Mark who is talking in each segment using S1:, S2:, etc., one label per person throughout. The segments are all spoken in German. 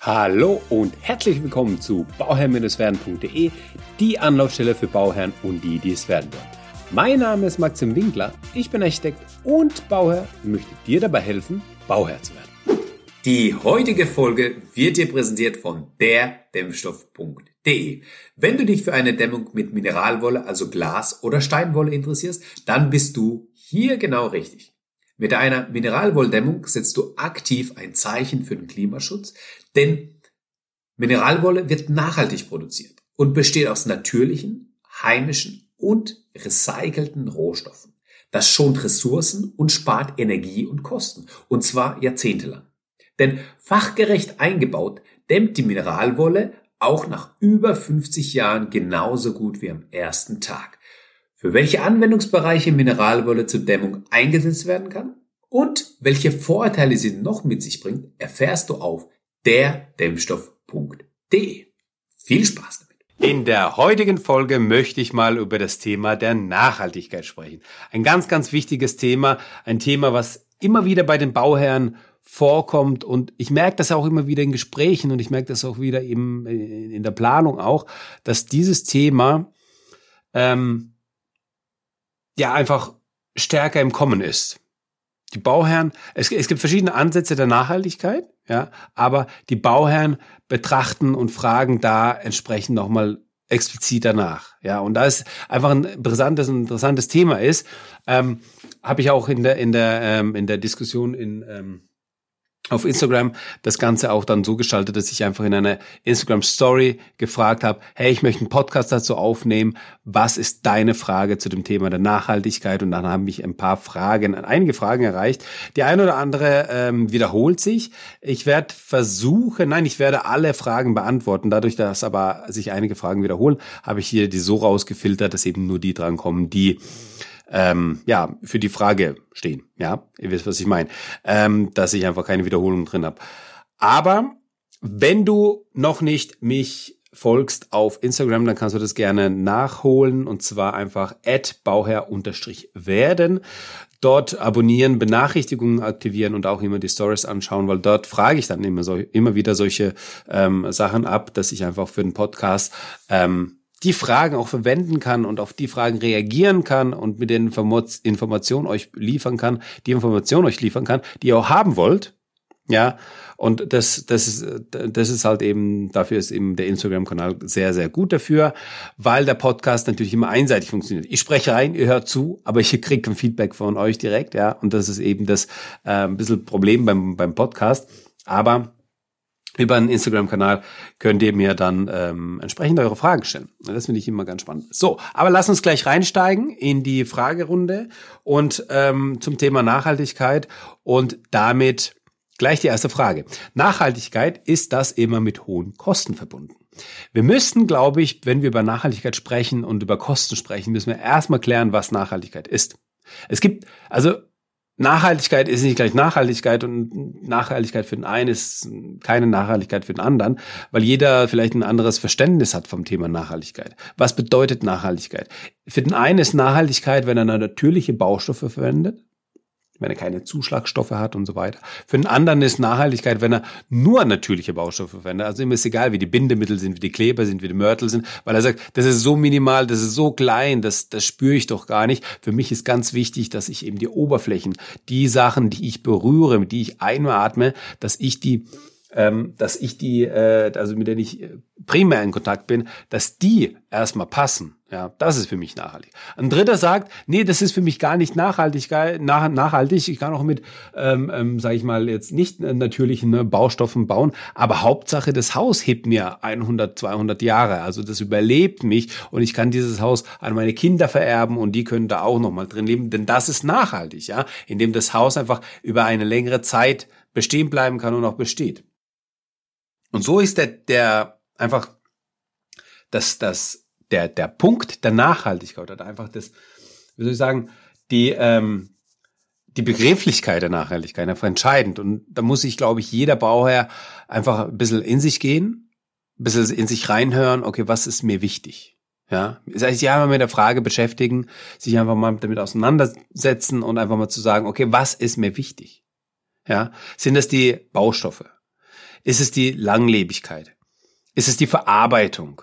S1: Hallo und herzlich willkommen zu bauherr-werden.de, die Anlaufstelle für Bauherren und die, die es werden wollen. Mein Name ist Maxim Winkler, ich bin Architekt und Bauherr und möchte dir dabei helfen, Bauherr zu werden.
S2: Die heutige Folge wird dir präsentiert von derdämmstoff.de. Wenn du dich für eine Dämmung mit Mineralwolle, also Glas oder Steinwolle interessierst, dann bist du hier genau richtig. Mit einer Mineralwolldämmung setzt du aktiv ein Zeichen für den Klimaschutz, denn Mineralwolle wird nachhaltig produziert und besteht aus natürlichen, heimischen und recycelten Rohstoffen. Das schont Ressourcen und spart Energie und Kosten, und zwar jahrzehntelang. Denn fachgerecht eingebaut dämmt die Mineralwolle auch nach über 50 Jahren genauso gut wie am ersten Tag für welche Anwendungsbereiche Mineralwolle zur Dämmung eingesetzt werden kann und welche Vorteile sie noch mit sich bringt, erfährst du auf derdämmstoff.de. Viel Spaß damit!
S1: In der heutigen Folge möchte ich mal über das Thema der Nachhaltigkeit sprechen. Ein ganz, ganz wichtiges Thema, ein Thema, was immer wieder bei den Bauherren vorkommt und ich merke das auch immer wieder in Gesprächen und ich merke das auch wieder im, in der Planung auch, dass dieses Thema ähm, ja einfach stärker im Kommen ist. Die Bauherren, es, es gibt verschiedene Ansätze der Nachhaltigkeit, ja, aber die Bauherren betrachten und fragen da entsprechend nochmal explizit danach. Ja, und da ist einfach ein interessantes, interessantes Thema ist, ähm, habe ich auch in der, in der, ähm, in der Diskussion in, ähm, auf Instagram das Ganze auch dann so gestaltet, dass ich einfach in einer Instagram Story gefragt habe, hey, ich möchte einen Podcast dazu aufnehmen. Was ist deine Frage zu dem Thema der Nachhaltigkeit? Und dann haben mich ein paar Fragen, einige Fragen erreicht. Die eine oder andere ähm, wiederholt sich. Ich werde versuchen, nein, ich werde alle Fragen beantworten. Dadurch, dass aber sich einige Fragen wiederholen, habe ich hier die so rausgefiltert, dass eben nur die drankommen, die ähm, ja, für die Frage stehen. Ja, ihr wisst, was ich meine. Ähm, dass ich einfach keine Wiederholung drin habe. Aber wenn du noch nicht mich folgst auf Instagram, dann kannst du das gerne nachholen und zwar einfach bauherr-werden. Dort abonnieren, Benachrichtigungen aktivieren und auch immer die Stories anschauen, weil dort frage ich dann immer so immer wieder solche ähm, Sachen ab, dass ich einfach für den Podcast ähm, die Fragen auch verwenden kann und auf die Fragen reagieren kann und mit den Informationen euch liefern kann, die Information euch liefern kann, die ihr auch haben wollt. Ja, und das, das ist, das ist halt eben, dafür ist eben der Instagram-Kanal sehr, sehr gut dafür, weil der Podcast natürlich immer einseitig funktioniert. Ich spreche rein, ihr hört zu, aber ich kriege ein Feedback von euch direkt, ja, und das ist eben das äh, ein bisschen Problem beim, beim Podcast. Aber über einen Instagram-Kanal könnt ihr mir dann ähm, entsprechend eure Fragen stellen. Das finde ich immer ganz spannend. So, aber lass uns gleich reinsteigen in die Fragerunde und ähm, zum Thema Nachhaltigkeit und damit gleich die erste Frage. Nachhaltigkeit ist das immer mit hohen Kosten verbunden. Wir müssten, glaube ich, wenn wir über Nachhaltigkeit sprechen und über Kosten sprechen, müssen wir erstmal klären, was Nachhaltigkeit ist. Es gibt, also Nachhaltigkeit ist nicht gleich Nachhaltigkeit und Nachhaltigkeit für den einen ist keine Nachhaltigkeit für den anderen, weil jeder vielleicht ein anderes Verständnis hat vom Thema Nachhaltigkeit. Was bedeutet Nachhaltigkeit? Für den einen ist Nachhaltigkeit, wenn er natürliche Baustoffe verwendet wenn er keine Zuschlagstoffe hat und so weiter. Für den anderen ist Nachhaltigkeit, wenn er nur natürliche Baustoffe verwendet. Also ihm ist egal, wie die Bindemittel sind, wie die Kleber sind, wie die Mörtel sind, weil er sagt, das ist so minimal, das ist so klein, das, das spüre ich doch gar nicht. Für mich ist ganz wichtig, dass ich eben die Oberflächen, die Sachen, die ich berühre, die ich einatme, dass ich die ähm, dass ich die, äh, also mit denen ich primär in Kontakt bin, dass die erstmal passen. Ja, das ist für mich nachhaltig. Ein Dritter sagt, nee, das ist für mich gar nicht nachhaltig, nach, nachhaltig. Ich kann auch mit, ähm, ähm, sage ich mal, jetzt nicht natürlichen ne, Baustoffen bauen, aber Hauptsache, das Haus hebt mir 100, 200 Jahre. Also das überlebt mich und ich kann dieses Haus an meine Kinder vererben und die können da auch noch mal drin leben, denn das ist nachhaltig, ja, indem das Haus einfach über eine längere Zeit bestehen bleiben kann und auch besteht. Und so ist der, der einfach das, das, der, der Punkt der Nachhaltigkeit oder einfach das, wie soll ich sagen, die, ähm, die Begrifflichkeit der Nachhaltigkeit einfach entscheidend. Und da muss sich, glaube ich, jeder Bauherr einfach ein bisschen in sich gehen, ein bisschen in sich reinhören, okay, was ist mir wichtig? Ja, sich einfach mit der Frage beschäftigen, sich einfach mal damit auseinandersetzen und einfach mal zu sagen, okay, was ist mir wichtig? Ja, sind das die Baustoffe? Ist es die Langlebigkeit? Ist es die Verarbeitung?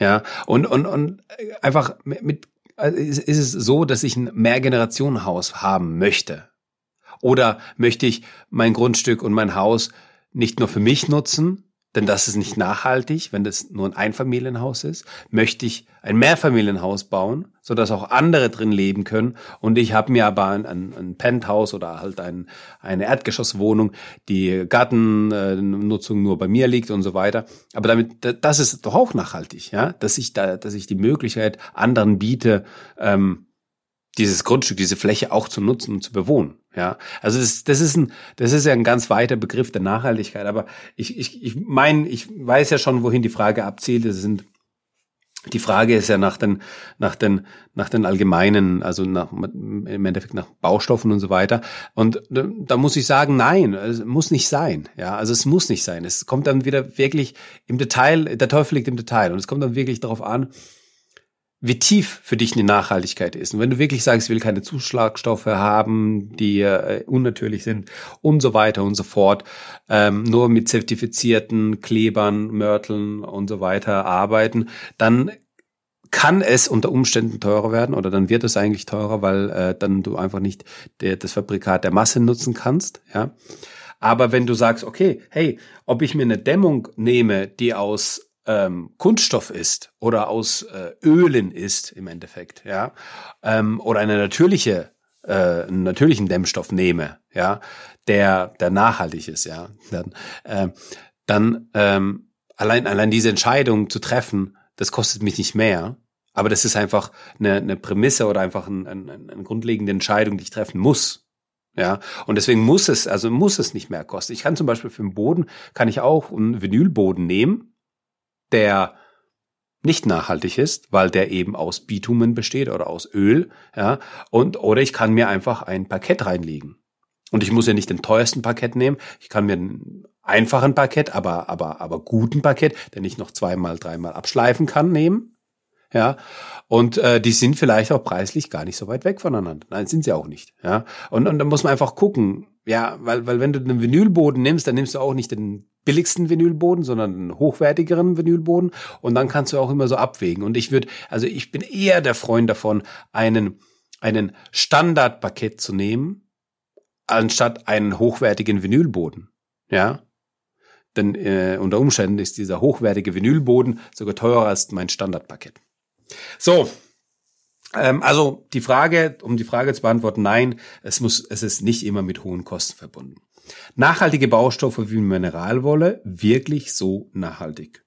S1: Ja, und, und, und einfach mit, also ist, ist es so, dass ich ein Mehrgenerationenhaus haben möchte? Oder möchte ich mein Grundstück und mein Haus nicht nur für mich nutzen, denn das ist nicht nachhaltig, wenn das nur ein Einfamilienhaus ist. Möchte ich ein Mehrfamilienhaus bauen, so dass auch andere drin leben können. Und ich habe mir aber ein, ein, ein Penthouse oder halt ein, eine Erdgeschosswohnung, die Gartennutzung nur bei mir liegt und so weiter. Aber damit, das ist doch auch nachhaltig, ja, dass ich da, dass ich die Möglichkeit anderen biete, ähm, dieses Grundstück, diese Fläche auch zu nutzen und zu bewohnen. Ja, also das, das ist ein, das ist ja ein ganz weiter Begriff der Nachhaltigkeit. Aber ich, ich, ich meine, ich weiß ja schon, wohin die Frage abzielt. Das sind die Frage ist ja nach den, nach den, nach den allgemeinen, also nach, im Endeffekt nach Baustoffen und so weiter. Und da muss ich sagen, nein, es muss nicht sein. Ja, also es muss nicht sein. Es kommt dann wieder wirklich im Detail, der Teufel liegt im Detail. Und es kommt dann wirklich darauf an, wie tief für dich eine Nachhaltigkeit ist. Und wenn du wirklich sagst, ich will keine Zuschlagstoffe haben, die äh, unnatürlich sind und so weiter und so fort, ähm, nur mit zertifizierten Klebern, Mörteln und so weiter arbeiten, dann kann es unter Umständen teurer werden oder dann wird es eigentlich teurer, weil äh, dann du einfach nicht der, das Fabrikat der Masse nutzen kannst, ja. Aber wenn du sagst, okay, hey, ob ich mir eine Dämmung nehme, die aus ähm, Kunststoff ist oder aus äh, Ölen ist im Endeffekt, ja, ähm, oder eine natürliche, äh, einen natürlichen Dämmstoff nehme, ja, der, der nachhaltig ist, ja, dann, äh, dann ähm, allein, allein diese Entscheidung zu treffen, das kostet mich nicht mehr, aber das ist einfach eine, eine Prämisse oder einfach ein, ein, eine grundlegende Entscheidung, die ich treffen muss. Ja, und deswegen muss es, also muss es nicht mehr kosten. Ich kann zum Beispiel für den Boden, kann ich auch einen Vinylboden nehmen, der nicht nachhaltig ist, weil der eben aus Bitumen besteht oder aus Öl, ja, und, oder ich kann mir einfach ein Parkett reinlegen. Und ich muss ja nicht den teuersten Parkett nehmen. Ich kann mir einen einfachen Parkett, aber, aber, aber guten Parkett, den ich noch zweimal, dreimal abschleifen kann, nehmen. Ja. Und äh, die sind vielleicht auch preislich gar nicht so weit weg voneinander. Nein, sind sie auch nicht. Ja. Und, und da muss man einfach gucken, ja, weil, weil wenn du einen Vinylboden nimmst, dann nimmst du auch nicht den billigsten Vinylboden, sondern einen hochwertigeren Vinylboden. Und dann kannst du auch immer so abwägen. Und ich würde, also ich bin eher der Freund davon, einen, einen Standardpaket zu nehmen, anstatt einen hochwertigen Vinylboden. Ja. Denn äh, unter Umständen ist dieser hochwertige Vinylboden sogar teurer als mein Standardpaket. So, ähm, also die Frage, um die Frage zu beantworten, nein, es muss, es ist nicht immer mit hohen Kosten verbunden. Nachhaltige Baustoffe wie Mineralwolle wirklich so nachhaltig?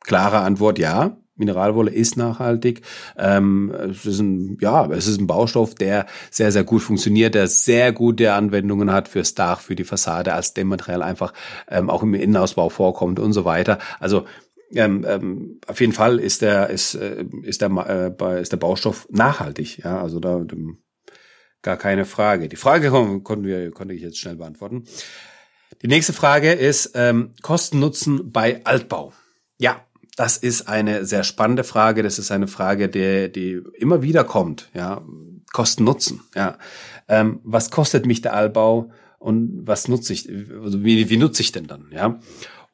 S1: Klare Antwort ja. Mineralwolle ist nachhaltig. Ähm, es ist ein, ja, es ist ein Baustoff, der sehr, sehr gut funktioniert, der sehr gute Anwendungen hat fürs Dach, für die Fassade, als Dämmmaterial einfach ähm, auch im Innenausbau vorkommt und so weiter. Also ähm, ähm, auf jeden Fall ist der ist äh, ist der äh, ist der Baustoff nachhaltig. Ja, also da gar keine Frage. Die Frage konnten wir konnte ich jetzt schnell beantworten. Die nächste Frage ist ähm, Kosten Nutzen bei Altbau. Ja, das ist eine sehr spannende Frage. Das ist eine Frage, die die immer wieder kommt. Ja, Kosten Nutzen. Ja, ähm, was kostet mich der Altbau und was nutze ich? Also wie, wie nutze ich denn dann? Ja.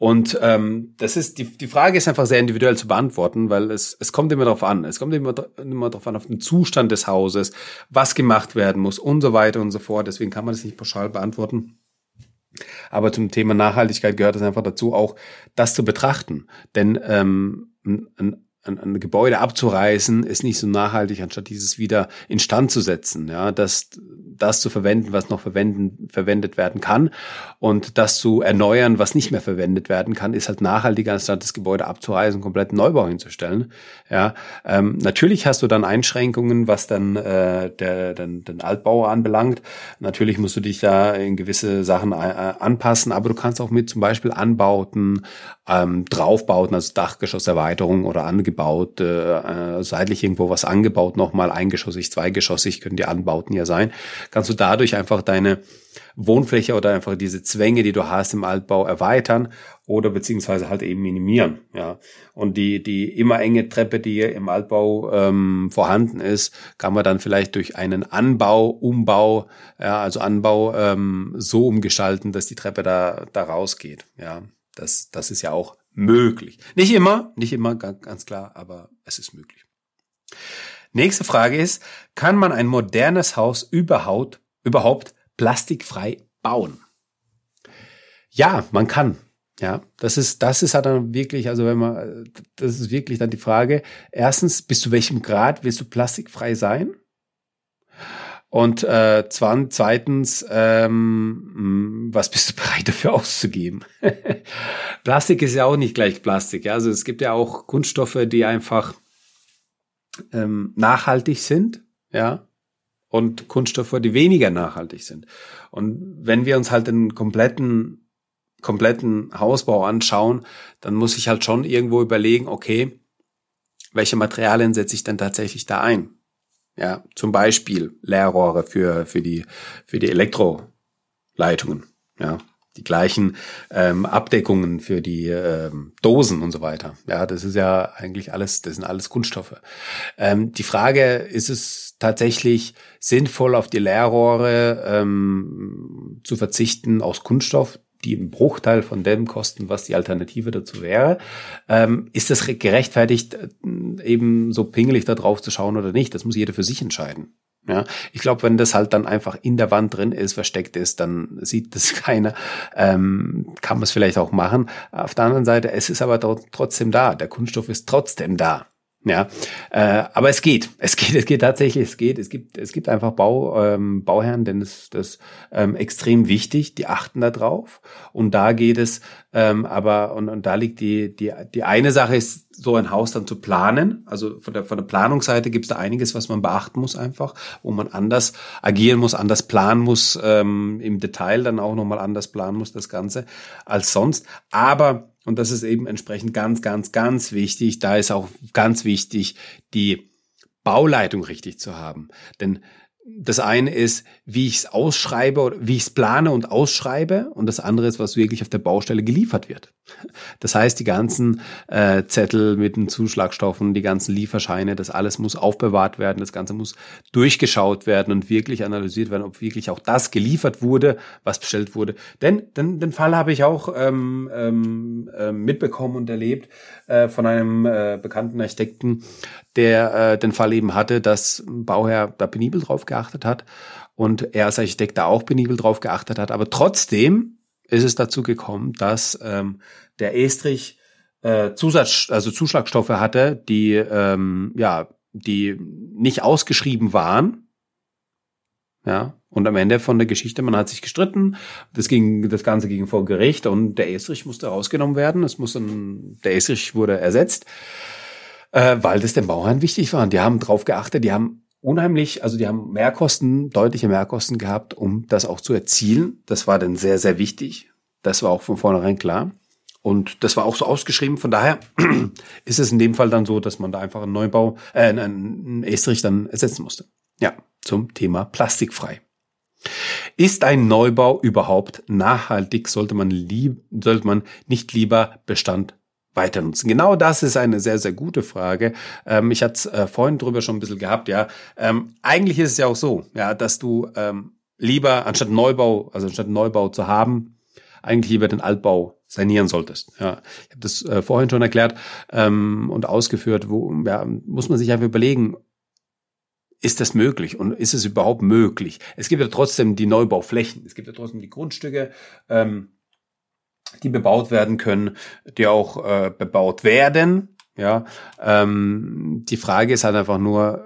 S1: Und ähm, das ist die, die Frage ist einfach sehr individuell zu beantworten, weil es, es kommt immer darauf an. Es kommt immer, immer darauf an, auf den Zustand des Hauses, was gemacht werden muss und so weiter und so fort. Deswegen kann man das nicht pauschal beantworten. Aber zum Thema Nachhaltigkeit gehört es einfach dazu, auch das zu betrachten. Denn ähm, ein, ein, ein Gebäude abzureißen, ist nicht so nachhaltig, anstatt dieses wieder instand zu setzen. Ja, das, das zu verwenden, was noch verwenden, verwendet werden kann und das zu erneuern, was nicht mehr verwendet werden kann, ist halt nachhaltiger, anstatt das Gebäude abzureißen, komplett Neubau hinzustellen. Ja, ähm, natürlich hast du dann Einschränkungen, was dann äh, der, den, den Altbau anbelangt. Natürlich musst du dich da in gewisse Sachen äh, anpassen, aber du kannst auch mit zum Beispiel Anbauten, ähm, Draufbauten, also Dachgeschosserweiterung oder angebaut, äh, seitlich irgendwo was angebaut, nochmal eingeschossig, zweigeschossig können die Anbauten ja sein, kannst du dadurch einfach deine Wohnfläche oder einfach diese Zwänge, die du hast im Altbau erweitern oder beziehungsweise halt eben minimieren. Ja, und die die immer enge Treppe, die im Altbau ähm, vorhanden ist, kann man dann vielleicht durch einen Anbau, Umbau, ja, also Anbau ähm, so umgestalten, dass die Treppe da da rausgeht. Ja, das das ist ja auch möglich. Nicht immer, nicht immer ganz klar, aber es ist möglich. Nächste Frage ist, kann man ein modernes Haus überhaupt überhaupt plastikfrei bauen? Ja, man kann. Ja, das ist, das ist halt dann wirklich, also wenn man, das ist wirklich dann die Frage. Erstens, bis zu welchem Grad willst du plastikfrei sein? Und äh, zweitens, ähm, was bist du bereit dafür auszugeben? Plastik ist ja auch nicht gleich Plastik. Ja? Also es gibt ja auch Kunststoffe, die einfach ähm, nachhaltig sind, ja, und Kunststoffe, die weniger nachhaltig sind. Und wenn wir uns halt den kompletten kompletten Hausbau anschauen, dann muss ich halt schon irgendwo überlegen, okay, welche Materialien setze ich denn tatsächlich da ein? Ja, zum Beispiel Leerrohre für, für die, für die Elektroleitungen. Ja, die gleichen ähm, Abdeckungen für die ähm, Dosen und so weiter. Ja, das ist ja eigentlich alles, das sind alles Kunststoffe. Ähm, die Frage, ist es tatsächlich sinnvoll, auf die Leerrohre ähm, zu verzichten aus Kunststoff? Die einen Bruchteil von dem kosten, was die Alternative dazu wäre. Ähm, ist das gerechtfertigt, äh, eben so pingelig da drauf zu schauen oder nicht? Das muss jeder für sich entscheiden. Ja, ich glaube, wenn das halt dann einfach in der Wand drin ist, versteckt ist, dann sieht das keiner. Ähm, kann man es vielleicht auch machen. Auf der anderen Seite, es ist aber trotzdem da. Der Kunststoff ist trotzdem da. Ja, äh, aber es geht, es geht, es geht tatsächlich, es geht, es gibt, es gibt einfach Bau, ähm, Bauherren, denn es das ähm, extrem wichtig, die achten da drauf. Und da geht es, ähm, aber und, und da liegt die die die eine Sache ist so ein Haus dann zu planen, also von der von der Planungsseite gibt es da einiges, was man beachten muss einfach, wo man anders agieren muss, anders planen muss, ähm, im Detail dann auch nochmal anders planen muss das Ganze als sonst, aber und das ist eben entsprechend ganz, ganz, ganz wichtig. Da ist auch ganz wichtig, die Bauleitung richtig zu haben. Denn das eine ist, wie ich es ausschreibe oder wie ich es plane und ausschreibe und das andere ist, was wirklich auf der Baustelle geliefert wird. Das heißt, die ganzen äh, Zettel mit den Zuschlagstoffen, die ganzen Lieferscheine, das alles muss aufbewahrt werden, das Ganze muss durchgeschaut werden und wirklich analysiert werden, ob wirklich auch das geliefert wurde, was bestellt wurde. Denn, denn den Fall habe ich auch ähm, ähm, äh, mitbekommen und erlebt äh, von einem äh, bekannten Architekten, der äh, den Fall eben hatte, dass ein Bauherr da penibel drauf geachtet hat und er als Architekt da auch penibel drauf geachtet hat. Aber trotzdem ist es dazu gekommen, dass ähm, der Estrich äh, Zusatz, also Zuschlagstoffe hatte, die ähm, ja, die nicht ausgeschrieben waren. Ja, und am Ende von der Geschichte, man hat sich gestritten, das ging, das Ganze ging vor Gericht und der Estrich musste rausgenommen werden. Es muss dann, der Estrich wurde ersetzt äh, weil das den Bauern wichtig war. Und die haben drauf geachtet, die haben unheimlich, also die haben Mehrkosten, deutliche Mehrkosten gehabt, um das auch zu erzielen. Das war dann sehr, sehr wichtig. Das war auch von vornherein klar. Und das war auch so ausgeschrieben. Von daher ist es in dem Fall dann so, dass man da einfach einen Neubau, äh, einen Estrich dann ersetzen musste. Ja, zum Thema plastikfrei. Ist ein Neubau überhaupt nachhaltig? Sollte man lieb, sollte man nicht lieber Bestand weiter nutzen? Genau das ist eine sehr, sehr gute Frage. Ähm, ich hatte es äh, vorhin drüber schon ein bisschen gehabt, ja. Ähm, eigentlich ist es ja auch so, ja, dass du ähm, lieber anstatt Neubau, also anstatt Neubau zu haben, eigentlich lieber den Altbau sanieren solltest. Ja, ich habe das äh, vorhin schon erklärt ähm, und ausgeführt. Wo ja, muss man sich einfach überlegen, ist das möglich und ist es überhaupt möglich? Es gibt ja trotzdem die Neubauflächen, es gibt ja trotzdem die Grundstücke. Ähm, die bebaut werden können, die auch äh, bebaut werden. Ja, ähm, die Frage ist halt einfach nur,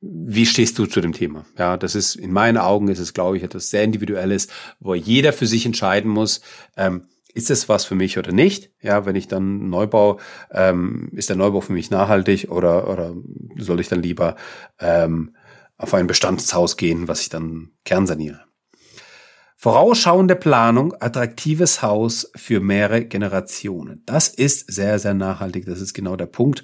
S1: wie stehst du zu dem Thema? Ja, das ist in meinen Augen ist es, glaube ich, etwas sehr Individuelles, wo jeder für sich entscheiden muss. Ähm, ist es was für mich oder nicht? Ja, wenn ich dann Neubau, ähm, ist der Neubau für mich nachhaltig oder oder soll ich dann lieber ähm, auf ein Bestandshaus gehen, was ich dann kernsaniere? Vorausschauende Planung, attraktives Haus für mehrere Generationen. Das ist sehr, sehr nachhaltig. Das ist genau der Punkt.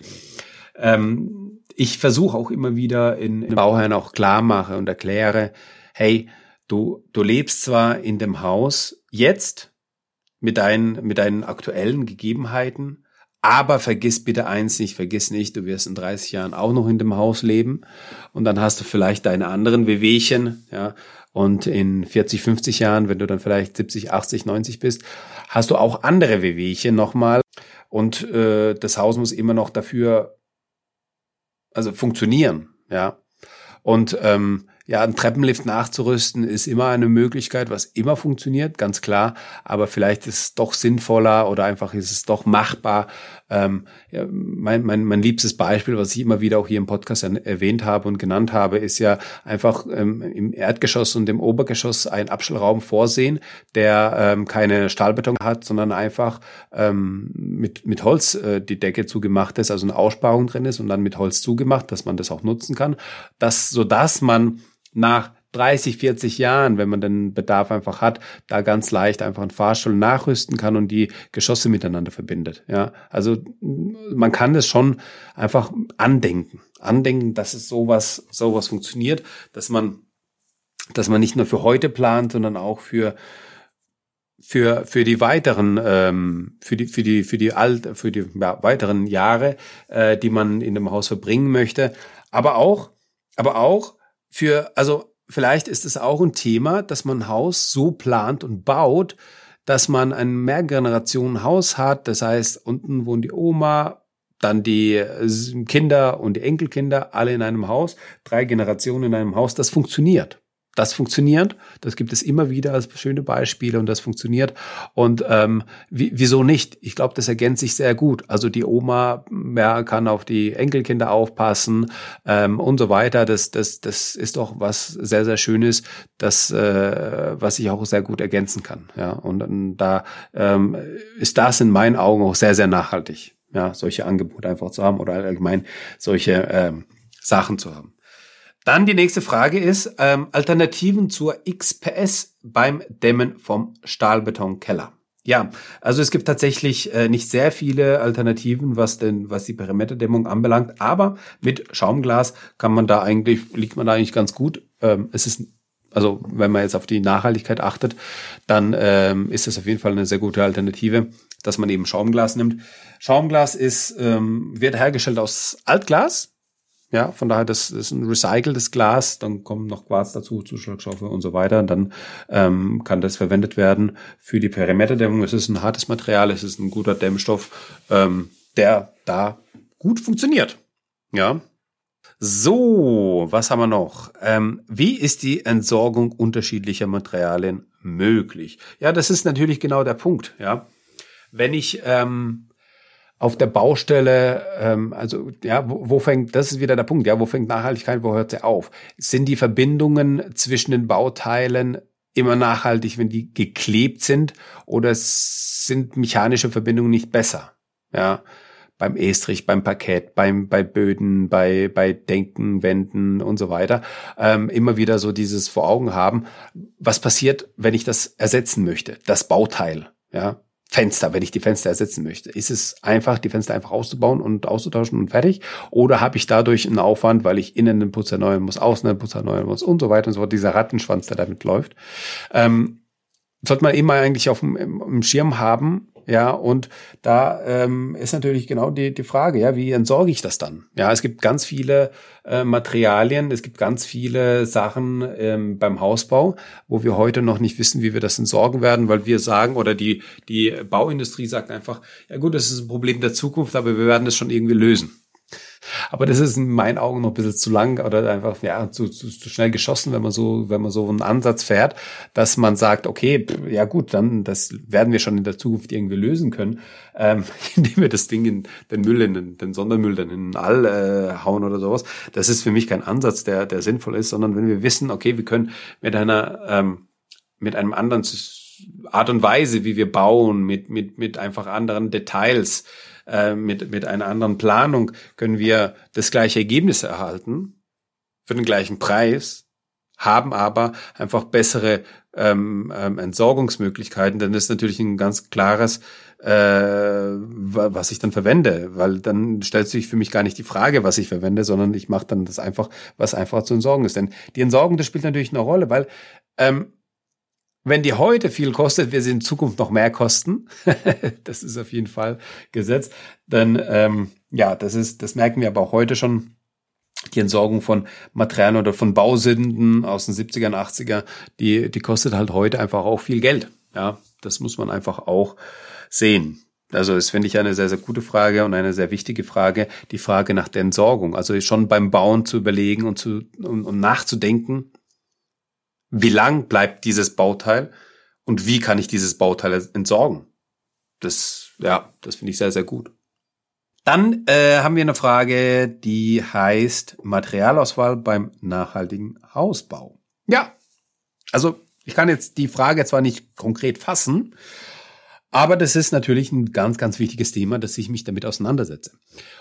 S1: Ähm, ich versuche auch immer wieder in, in Bauherren auch klar mache und erkläre, hey, du, du lebst zwar in dem Haus jetzt, mit deinen, mit deinen aktuellen Gegebenheiten. Aber vergiss bitte eins nicht, vergiss nicht, du wirst in 30 Jahren auch noch in dem Haus leben und dann hast du vielleicht deine anderen Wehwehchen, ja, und in 40, 50 Jahren, wenn du dann vielleicht 70, 80, 90 bist, hast du auch andere Wehwehchen nochmal und äh, das Haus muss immer noch dafür also funktionieren, ja. Und ähm, ja, ein Treppenlift nachzurüsten ist immer eine Möglichkeit, was immer funktioniert, ganz klar. Aber vielleicht ist es doch sinnvoller oder einfach ist es doch machbar. Ähm, mein, mein, mein liebstes Beispiel, was ich immer wieder auch hier im Podcast erwähnt habe und genannt habe, ist ja einfach ähm, im Erdgeschoss und im Obergeschoss einen Abstellraum vorsehen, der ähm, keine Stahlbeton hat, sondern einfach ähm, mit, mit Holz äh, die Decke zugemacht ist, also eine Aussparung drin ist und dann mit Holz zugemacht, dass man das auch nutzen kann. Das, so dass man nach 30, 40 Jahren, wenn man den Bedarf einfach hat, da ganz leicht einfach einen Fahrstuhl nachrüsten kann und die Geschosse miteinander verbindet. Ja, also man kann das schon einfach andenken, andenken, dass es sowas, sowas funktioniert, dass man, dass man nicht nur für heute plant, sondern auch für für für die weiteren ähm, für die für die für die alt für die ja, weiteren Jahre, äh, die man in dem Haus verbringen möchte, aber auch aber auch für, also vielleicht ist es auch ein Thema, dass man ein Haus so plant und baut, dass man ein Mehrgenerationen-Haus hat. Das heißt, unten wohnt die Oma, dann die äh, Kinder und die Enkelkinder, alle in einem Haus, drei Generationen in einem Haus. Das funktioniert das funktioniert. Das gibt es immer wieder als schöne Beispiele und das funktioniert. Und ähm, wieso nicht? Ich glaube, das ergänzt sich sehr gut. Also die Oma ja, kann auf die Enkelkinder aufpassen ähm, und so weiter. Das, das, das ist doch was sehr, sehr Schönes, das, äh, was ich auch sehr gut ergänzen kann. Ja, und, und da ähm, ist das in meinen Augen auch sehr, sehr nachhaltig. Ja, solche Angebote einfach zu haben oder allgemein solche ähm, Sachen zu haben. Dann die nächste Frage ist ähm, Alternativen zur XPS beim Dämmen vom Stahlbetonkeller. Ja, also es gibt tatsächlich äh, nicht sehr viele Alternativen, was denn was die Perimeterdämmung anbelangt, aber mit Schaumglas kann man da eigentlich liegt man da eigentlich ganz gut. Ähm, es ist also wenn man jetzt auf die Nachhaltigkeit achtet, dann ähm, ist das auf jeden Fall eine sehr gute Alternative, dass man eben Schaumglas nimmt. Schaumglas ist ähm, wird hergestellt aus Altglas, ja, von daher, das ist ein recyceltes Glas, dann kommen noch Quarz dazu, Zuschlagstoffe und so weiter. Und dann ähm, kann das verwendet werden für die Perimeterdämmung. Es ist ein hartes Material, es ist ein guter Dämmstoff, ähm, der da gut funktioniert. Ja. So, was haben wir noch? Ähm, wie ist die Entsorgung unterschiedlicher Materialien möglich? Ja, das ist natürlich genau der Punkt. Ja, wenn ich ähm, auf der Baustelle, ähm, also ja, wo, wo fängt, das ist wieder der Punkt, ja, wo fängt Nachhaltigkeit, wo hört sie auf? Sind die Verbindungen zwischen den Bauteilen immer nachhaltig, wenn die geklebt sind, oder sind mechanische Verbindungen nicht besser? Ja, beim Estrich, beim Parkett, beim, bei Böden, bei, bei Denken, Wänden und so weiter, ähm, immer wieder so dieses vor Augen haben. Was passiert, wenn ich das ersetzen möchte? Das Bauteil, ja, Fenster, wenn ich die Fenster ersetzen möchte. Ist es einfach, die Fenster einfach auszubauen und auszutauschen und fertig? Oder habe ich dadurch einen Aufwand, weil ich innen den Putz erneuern muss, außen den Putz erneuern muss und so weiter und so fort, dieser Rattenschwanz, der damit läuft. Ähm, sollte man immer eigentlich auf dem, Schirm haben, ja, und da ähm, ist natürlich genau die, die Frage, ja, wie entsorge ich das dann? Ja, es gibt ganz viele äh, Materialien, es gibt ganz viele Sachen ähm, beim Hausbau, wo wir heute noch nicht wissen, wie wir das entsorgen werden, weil wir sagen, oder die, die Bauindustrie sagt einfach, ja gut, das ist ein Problem der Zukunft, aber wir werden es schon irgendwie lösen. Aber das ist in meinen Augen noch ein bisschen zu lang oder einfach ja zu, zu, zu schnell geschossen, wenn man so, wenn man so einen Ansatz fährt, dass man sagt, okay, ja gut, dann das werden wir schon in der Zukunft irgendwie lösen können, ähm, indem wir das Ding in den Müll, in den, den Sondermüll dann in den All äh, hauen oder sowas. Das ist für mich kein Ansatz, der, der sinnvoll ist, sondern wenn wir wissen, okay, wir können mit einer ähm, mit einem anderen Art und Weise, wie wir bauen, mit, mit, mit einfach anderen Details, äh, mit, mit einer anderen Planung können wir das gleiche Ergebnis erhalten für den gleichen Preis, haben aber einfach bessere ähm, ähm, Entsorgungsmöglichkeiten, denn das ist natürlich ein ganz klares, äh, was ich dann verwende, weil dann stellt sich für mich gar nicht die Frage, was ich verwende, sondern ich mache dann das einfach, was einfacher zu entsorgen ist. Denn die Entsorgung, das spielt natürlich eine Rolle, weil ähm, wenn die heute viel kostet, wird sie in Zukunft noch mehr kosten. das ist auf jeden Fall gesetzt. Dann, ähm, ja, das ist, das merken wir aber auch heute schon. Die Entsorgung von Materialien oder von Bausünden aus den 70er und 80er, die, die kostet halt heute einfach auch viel Geld. Ja, das muss man einfach auch sehen. Also das finde ich eine sehr, sehr gute Frage und eine sehr wichtige Frage, die Frage nach der Entsorgung. Also schon beim Bauen zu überlegen und, zu, und, und nachzudenken, wie lang bleibt dieses Bauteil und wie kann ich dieses Bauteil entsorgen? Das, ja, das finde ich sehr, sehr gut. Dann äh, haben wir eine Frage, die heißt Materialauswahl beim nachhaltigen Hausbau. Ja, also ich kann jetzt die Frage zwar nicht konkret fassen, aber das ist natürlich ein ganz, ganz wichtiges Thema, dass ich mich damit auseinandersetze.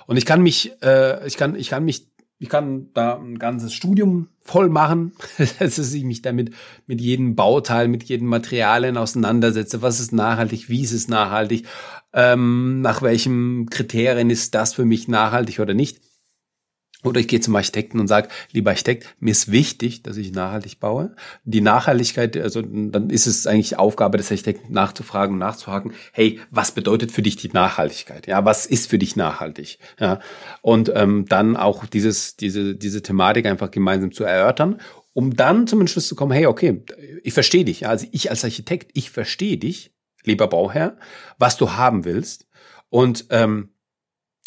S1: Und ich kann mich, äh, ich kann, ich kann mich ich kann da ein ganzes Studium voll machen, dass ich mich damit mit jedem Bauteil, mit jedem Materialien auseinandersetze. Was ist nachhaltig? Wie ist es nachhaltig? Ähm, nach welchen Kriterien ist das für mich nachhaltig oder nicht? Oder ich gehe zum Architekten und sage, lieber Architekt, mir ist wichtig, dass ich nachhaltig baue. Die Nachhaltigkeit, also dann ist es eigentlich Aufgabe des Architekten nachzufragen und nachzuhaken, hey, was bedeutet für dich die Nachhaltigkeit? Ja, was ist für dich nachhaltig? Ja, und ähm, dann auch dieses, diese, diese Thematik einfach gemeinsam zu erörtern, um dann zum Entschluss zu kommen, hey, okay, ich verstehe dich. Also ich als Architekt, ich verstehe dich, lieber Bauherr, was du haben willst. Und ähm,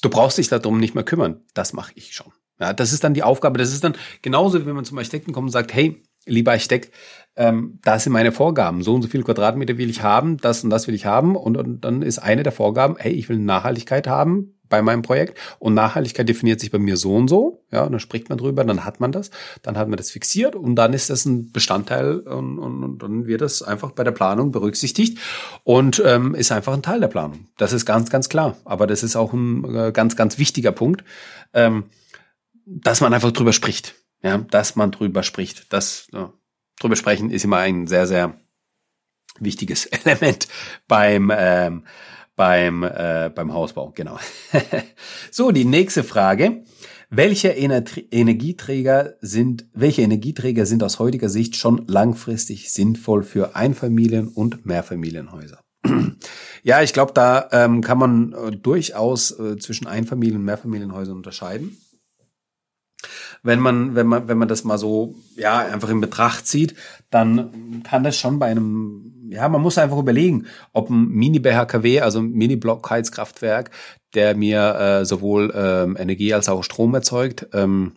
S1: du brauchst dich darum nicht mehr kümmern. Das mache ich schon. Ja, das ist dann die Aufgabe. Das ist dann genauso, wie wenn man zum Architekten kommt und sagt, hey, lieber Architekt, ähm, das sind meine Vorgaben. So und so viele Quadratmeter will ich haben, das und das will ich haben. Und, und dann ist eine der Vorgaben, hey, ich will Nachhaltigkeit haben bei meinem Projekt. Und Nachhaltigkeit definiert sich bei mir so und so. Ja, und dann spricht man drüber, dann hat man das, dann hat man das fixiert und dann ist das ein Bestandteil und, und, und dann wird das einfach bei der Planung berücksichtigt und ähm, ist einfach ein Teil der Planung. Das ist ganz, ganz klar. Aber das ist auch ein äh, ganz, ganz wichtiger Punkt. Ähm, dass man einfach drüber spricht. Ja, dass man drüber spricht. Das ja, drüber sprechen ist immer ein sehr, sehr wichtiges Element beim ähm, beim äh, beim Hausbau. Genau. so, die nächste Frage. Welche Ener Energieträger sind, welche Energieträger sind aus heutiger Sicht schon langfristig sinnvoll für Einfamilien- und Mehrfamilienhäuser? ja, ich glaube, da ähm, kann man äh, durchaus äh, zwischen Einfamilien- und Mehrfamilienhäusern unterscheiden wenn man, wenn man, wenn man das mal so, ja, einfach in Betracht zieht, dann kann das schon bei einem, ja, man muss einfach überlegen, ob ein Mini-BHKW, also ein Mini-Blockheizkraftwerk, der mir äh, sowohl ähm, Energie als auch Strom erzeugt, ähm,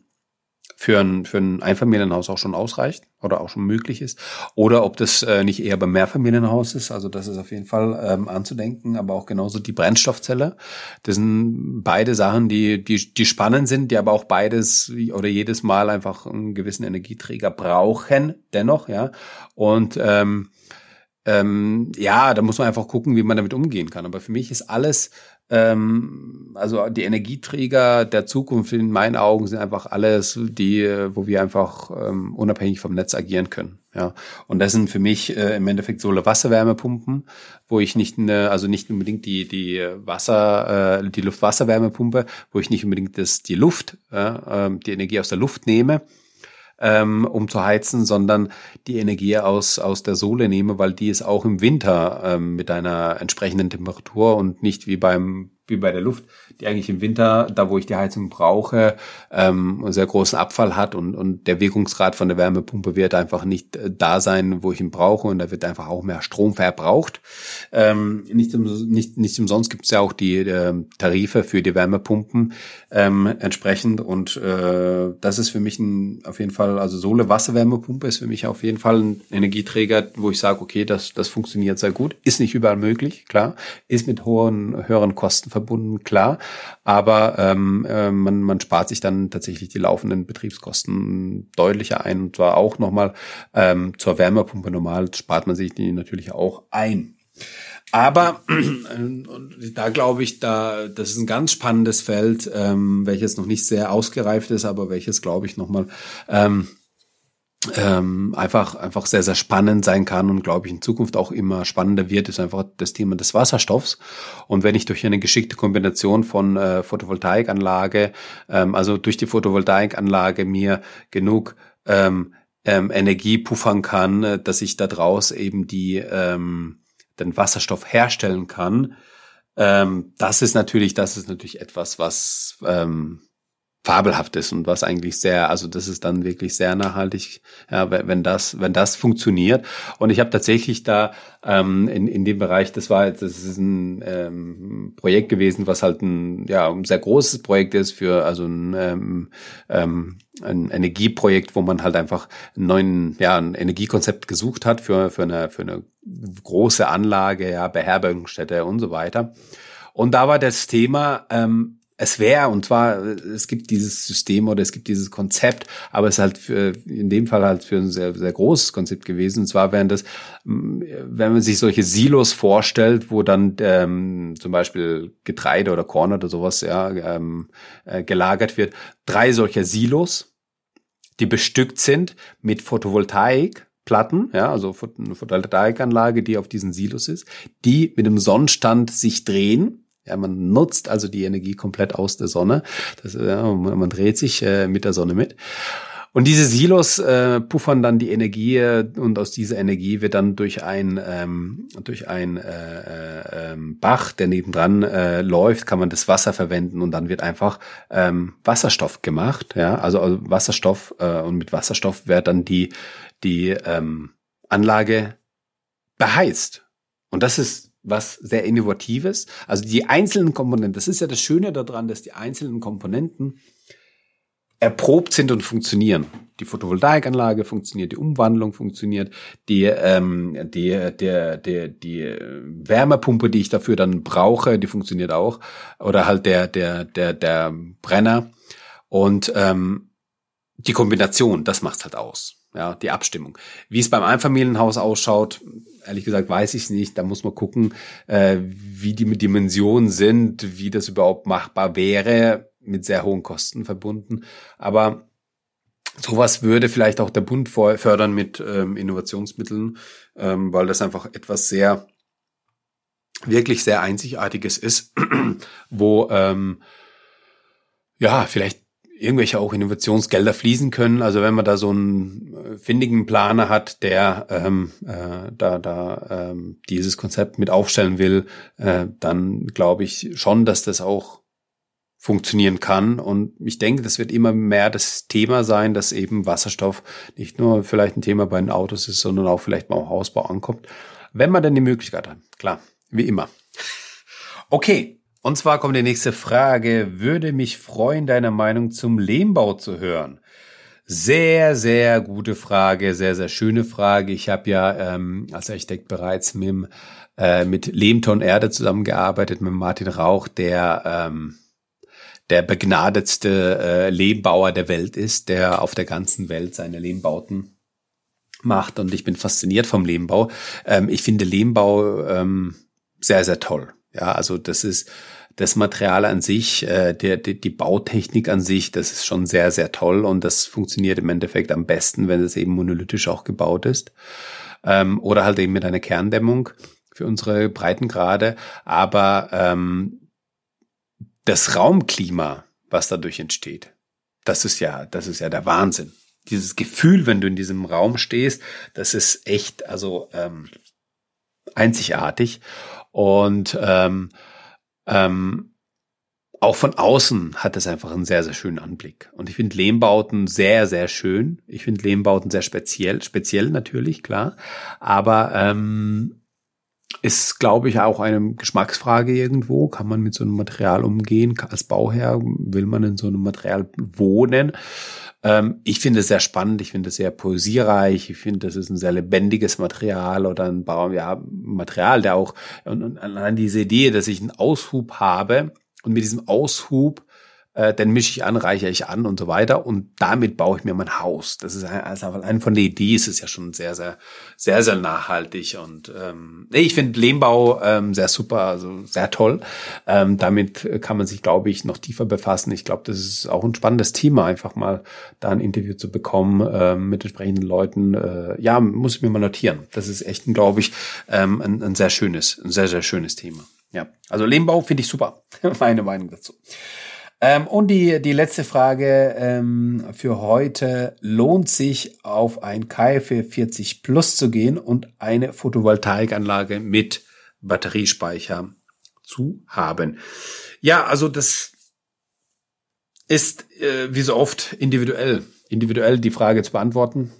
S1: für ein, für ein Einfamilienhaus auch schon ausreicht oder auch schon möglich ist. Oder ob das äh, nicht eher beim Mehrfamilienhaus ist. Also das ist auf jeden Fall ähm, anzudenken, aber auch genauso die Brennstoffzelle. Das sind beide Sachen, die, die, die spannend sind, die aber auch beides oder jedes Mal einfach einen gewissen Energieträger brauchen, dennoch, ja. Und ähm, ähm, ja, da muss man einfach gucken, wie man damit umgehen kann. Aber für mich ist alles ähm, also die Energieträger der Zukunft in meinen Augen sind einfach alles, die, wo wir einfach ähm, unabhängig vom Netz agieren können. Ja, und das sind für mich äh, im Endeffekt so Wasserwärmepumpen, wo ich nicht eine, also nicht unbedingt die die Wasser, äh, die Luftwasserwärmepumpe, wo ich nicht unbedingt das die Luft, äh, die Energie aus der Luft nehme, ähm, um zu heizen, sondern die Energie aus, aus der Sohle nehme, weil die ist auch im Winter ähm, mit einer entsprechenden Temperatur und nicht wie beim wie bei der Luft, die eigentlich im Winter, da wo ich die Heizung brauche, ähm, einen sehr großen Abfall hat und, und der Wirkungsgrad von der Wärmepumpe wird einfach nicht äh, da sein, wo ich ihn brauche und da wird einfach auch mehr Strom verbraucht. Ähm, nicht, nicht, nicht umsonst gibt es ja auch die äh, Tarife für die Wärmepumpen ähm, entsprechend und äh, das ist für mich ein, auf jeden Fall, also Sohle Wasserwärmepumpe ist für mich auf jeden Fall ein Energieträger, wo ich sage, okay, das, das funktioniert sehr gut, ist nicht überall möglich, klar, ist mit hohen, höheren Kosten verbunden, klar. Aber ähm, äh, man, man spart sich dann tatsächlich die laufenden Betriebskosten deutlicher ein. Und zwar auch nochmal ähm, zur Wärmepumpe normal spart man sich die natürlich auch ein. Aber äh, da glaube ich, da das ist ein ganz spannendes Feld, ähm, welches noch nicht sehr ausgereift ist, aber welches glaube ich nochmal ähm, ähm, einfach einfach sehr sehr spannend sein kann und glaube ich in Zukunft auch immer spannender wird, ist einfach das Thema des Wasserstoffs. Und wenn ich durch eine geschickte Kombination von äh, Photovoltaikanlage, ähm, also durch die Photovoltaikanlage mir genug ähm, ähm, Energie puffern kann, äh, dass ich daraus eben die ähm, den Wasserstoff herstellen kann. Ähm, das ist natürlich, das ist natürlich etwas, was ähm, fabelhaft ist und was eigentlich sehr, also das ist dann wirklich sehr nachhaltig, ja, wenn das, wenn das funktioniert. Und ich habe tatsächlich da ähm, in, in dem Bereich, das war, das ist ein ähm, Projekt gewesen, was halt ein, ja, ein sehr großes Projekt ist für, also ein, ähm, ähm, ein Energieprojekt, wo man halt einfach einen neuen, ja, ein Energiekonzept gesucht hat für, für eine, für eine große Anlage, ja, Beherbergungsstätte und so weiter. Und da war das Thema, ähm, es wäre, und zwar, es gibt dieses System oder es gibt dieses Konzept, aber es ist halt für, in dem Fall halt für ein sehr, sehr großes Konzept gewesen. Und zwar wären das, wenn man sich solche Silos vorstellt, wo dann ähm, zum Beispiel Getreide oder Korn oder sowas ja, ähm, äh, gelagert wird, drei solcher Silos, die bestückt sind mit Photovoltaik, Platten, ja, also eine Photovoltaikanlage, die auf diesen Silos ist, die mit dem Sonnenstand sich drehen ja, man nutzt also die Energie komplett aus der Sonne. Das, ja, man dreht sich äh, mit der Sonne mit. Und diese Silos äh, puffern dann die Energie und aus dieser Energie wird dann durch ein ähm, durch ein äh, äh, Bach, der nebendran äh, läuft, kann man das Wasser verwenden und dann wird einfach ähm, Wasserstoff gemacht. Ja, also, also Wasserstoff äh, und mit Wasserstoff wird dann die die ähm, Anlage beheizt. Und das ist was sehr Innovatives. Also die einzelnen Komponenten, das ist ja das Schöne daran, dass die einzelnen Komponenten erprobt sind und funktionieren. Die Photovoltaikanlage funktioniert, die Umwandlung funktioniert, die, ähm, die, der, der, die Wärmepumpe, die ich dafür dann brauche, die funktioniert auch. Oder halt der, der, der, der Brenner. Und ähm, die Kombination, das macht's halt aus. Ja, die Abstimmung. Wie es beim Einfamilienhaus ausschaut, ehrlich gesagt weiß ich nicht. Da muss man gucken, äh, wie die Dimensionen sind, wie das überhaupt machbar wäre, mit sehr hohen Kosten verbunden. Aber sowas würde vielleicht auch der Bund fördern mit ähm, Innovationsmitteln, ähm, weil das einfach etwas sehr, wirklich sehr Einzigartiges ist, wo ähm, ja, vielleicht irgendwelche auch Innovationsgelder fließen können. Also wenn man da so äh, findigen Planer hat, der ähm, äh, da, da ähm, dieses Konzept mit aufstellen will, äh, dann glaube ich schon, dass das auch funktionieren kann. Und ich denke, das wird immer mehr das Thema sein, dass eben Wasserstoff nicht nur vielleicht ein Thema bei den Autos ist, sondern auch vielleicht mal im Hausbau ankommt. Wenn man denn die Möglichkeit hat. Klar, wie immer. Okay, und zwar kommt die nächste Frage. Würde mich freuen, deine Meinung zum Lehmbau zu hören. Sehr, sehr gute Frage, sehr, sehr schöne Frage. Ich habe ja ähm, als Architekt bereits mit, äh, mit Lehmton Erde zusammengearbeitet, mit Martin Rauch, der ähm, der begnadetste äh, Lehmbauer der Welt ist, der auf der ganzen Welt seine Lehmbauten macht. Und ich bin fasziniert vom Lehmbau. Ähm, ich finde Lehmbau ähm, sehr, sehr toll. Ja, also das ist das Material an sich, äh, der, die, die Bautechnik an sich, das ist schon sehr, sehr toll und das funktioniert im Endeffekt am besten, wenn es eben monolithisch auch gebaut ist. Ähm, oder halt eben mit einer Kerndämmung für unsere Breitengrade. Aber ähm, das Raumklima, was dadurch entsteht, das ist ja, das ist ja der Wahnsinn. Dieses Gefühl, wenn du in diesem Raum stehst, das ist echt, also ähm, einzigartig. Und ähm, ähm, auch von außen hat es einfach einen sehr, sehr schönen Anblick. Und ich finde Lehmbauten sehr, sehr schön. Ich finde Lehmbauten sehr speziell, speziell natürlich, klar. Aber ähm, ist, glaube ich, auch eine Geschmacksfrage irgendwo. Kann man mit so einem Material umgehen? Als Bauherr will man in so einem Material wohnen? Ähm, ich finde es sehr spannend, ich finde es sehr poesiereich, ich finde, das ist ein sehr lebendiges Material oder ein Baum, ja, Material, der auch, und, und an diese Idee, dass ich einen Aushub habe und mit diesem Aushub äh, dann mische ich an, reichere ich an und so weiter und damit baue ich mir mein Haus. Das ist also allein von der Idee ist ja schon sehr, sehr, sehr, sehr nachhaltig und ähm, ich finde Lehmbau ähm, sehr super, also sehr toll. Ähm, damit kann man sich, glaube ich, noch tiefer befassen. Ich glaube, das ist auch ein spannendes Thema, einfach mal da ein Interview zu bekommen ähm, mit entsprechenden Leuten. Äh, ja, muss ich mir mal notieren. Das ist echt, glaube ich, ähm, ein, ein sehr schönes, ein sehr, sehr schönes Thema. Ja, also Lehmbau finde ich super. Meine Meinung dazu. Ähm, und die, die letzte Frage ähm, für heute. Lohnt sich auf ein KfW 40 Plus zu gehen und eine Photovoltaikanlage mit Batteriespeicher zu haben? Ja, also das ist äh, wie so oft individuell. Individuell die Frage zu beantworten.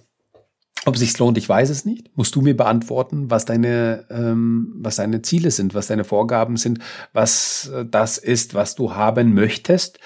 S1: Ob es sich lohnt, ich weiß es nicht. Musst du mir beantworten, was deine, ähm, was deine Ziele sind, was deine Vorgaben sind, was äh, das ist, was du haben möchtest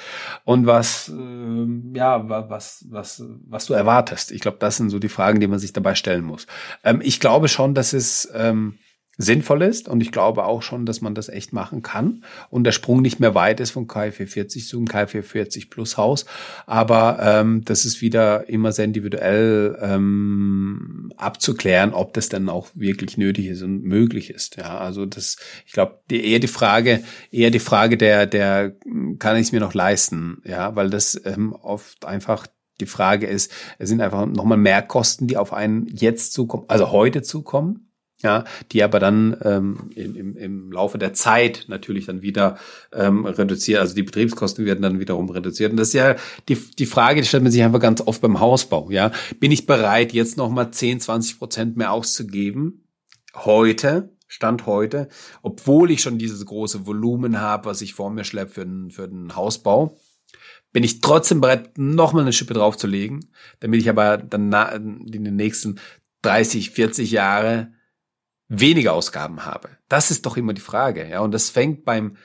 S1: und was, äh, ja, was, was, was du erwartest. Ich glaube, das sind so die Fragen, die man sich dabei stellen muss. Ähm, ich glaube schon, dass es ähm, sinnvoll ist. Und ich glaube auch schon, dass man das echt machen kann. Und der Sprung nicht mehr weit ist von KfW 40 zu einem KfW 40 Plus Haus, aber ähm, das ist wieder immer sehr individuell ähm, abzuklären, ob das dann auch wirklich nötig ist und möglich ist. Ja, also das, ich glaube, die, eher die Frage, eher die Frage der, der kann ich es mir noch leisten, ja, weil das ähm, oft einfach die Frage ist, es sind einfach nochmal mehr Kosten, die auf einen jetzt zukommen, also heute zukommen ja, die aber dann ähm, im, im Laufe der Zeit natürlich dann wieder ähm, reduziert, also die Betriebskosten werden dann wiederum reduziert. Und das ist ja die, die Frage, die stellt man sich einfach ganz oft beim Hausbau. Ja, bin ich bereit, jetzt nochmal 10, 20 Prozent mehr auszugeben? Heute, Stand heute, obwohl ich schon dieses große Volumen habe, was ich vor mir schleppe für den, für den Hausbau, bin ich trotzdem bereit, nochmal eine Schippe draufzulegen, damit ich aber dann in den nächsten 30, 40 Jahre weniger Ausgaben habe? Das ist doch immer die Frage. Ja, und das fängt beim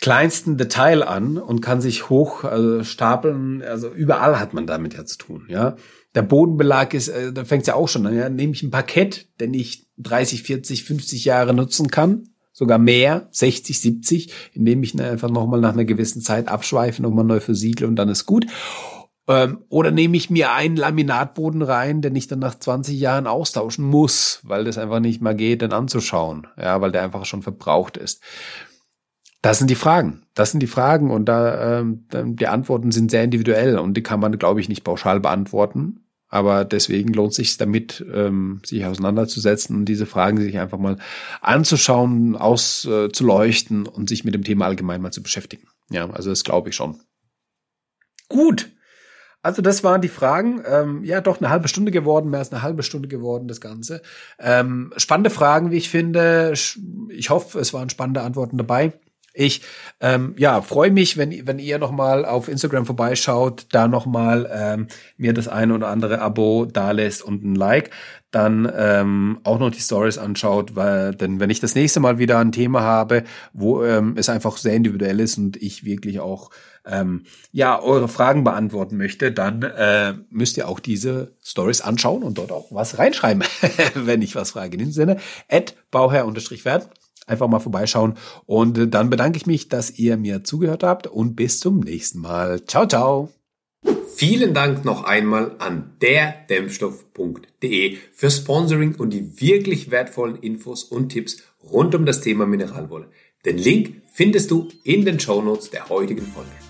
S1: kleinsten Detail an und kann sich hoch also stapeln. Also überall hat man damit ja zu tun. Ja, der Bodenbelag ist, äh, da fängt es ja auch schon an. Ja, nehme ich ein Parkett, den ich 30, 40, 50 Jahre nutzen kann, sogar mehr, 60, 70, indem ich einfach nochmal nach einer gewissen Zeit abschweife, nochmal neu versiegle und dann ist gut. Ähm, oder nehme ich mir einen Laminatboden rein, den ich dann nach 20 Jahren austauschen muss, weil das einfach nicht mehr geht, den anzuschauen, ja, weil der einfach schon verbraucht ist. Das sind die Fragen. Das sind die Fragen und da ähm, die Antworten sind sehr individuell und die kann man, glaube ich, nicht pauschal beantworten. Aber deswegen lohnt sich damit, ähm, sich auseinanderzusetzen und diese Fragen sich einfach mal anzuschauen, auszuleuchten äh, und sich mit dem Thema allgemein mal zu beschäftigen. Ja, also das glaube ich schon. Gut. Also das waren die Fragen. Ähm, ja, doch eine halbe Stunde geworden, mehr als eine halbe Stunde geworden, das Ganze. Ähm, spannende Fragen, wie ich finde. Ich hoffe, es waren spannende Antworten dabei. Ich ähm, ja freue mich, wenn wenn ihr noch mal auf Instagram vorbeischaut, da noch mal ähm, mir das eine oder andere Abo da lässt und ein Like, dann ähm, auch noch die Stories anschaut, weil denn wenn ich das nächste Mal wieder ein Thema habe, wo ähm, es einfach sehr individuell ist und ich wirklich auch ähm, ja eure Fragen beantworten möchte, dann äh, müsst ihr auch diese Stories anschauen und dort auch was reinschreiben, wenn ich was frage. In diesem Sinne, at bauherr-wert einfach mal vorbeischauen. Und äh, dann bedanke ich mich, dass ihr mir zugehört habt und bis zum nächsten Mal. Ciao, ciao.
S2: Vielen Dank noch einmal an derdämpfstoff.de für Sponsoring und die wirklich wertvollen Infos und Tipps rund um das Thema Mineralwolle. Den Link findest du in den Show Notes der heutigen Folge.